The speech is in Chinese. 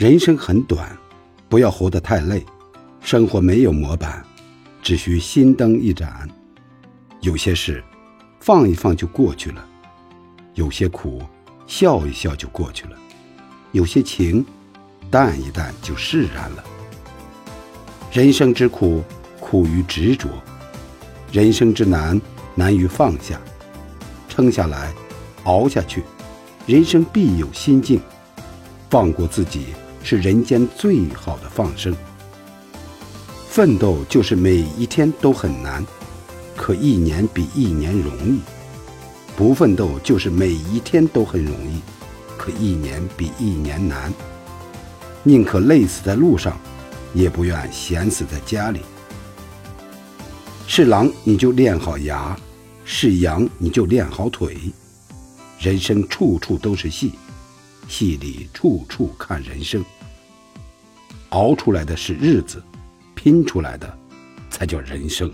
人生很短，不要活得太累。生活没有模板，只需心灯一盏。有些事，放一放就过去了；有些苦，笑一笑就过去了；有些情，淡一淡就释然了。人生之苦，苦于执着；人生之难，难于放下。撑下来，熬下去，人生必有心境。放过自己。是人间最好的放生。奋斗就是每一天都很难，可一年比一年容易；不奋斗就是每一天都很容易，可一年比一年难。宁可累死在路上，也不愿闲死在家里。是狼你就练好牙，是羊你就练好腿。人生处处都是戏。戏里处处看人生，熬出来的是日子，拼出来的才叫人生。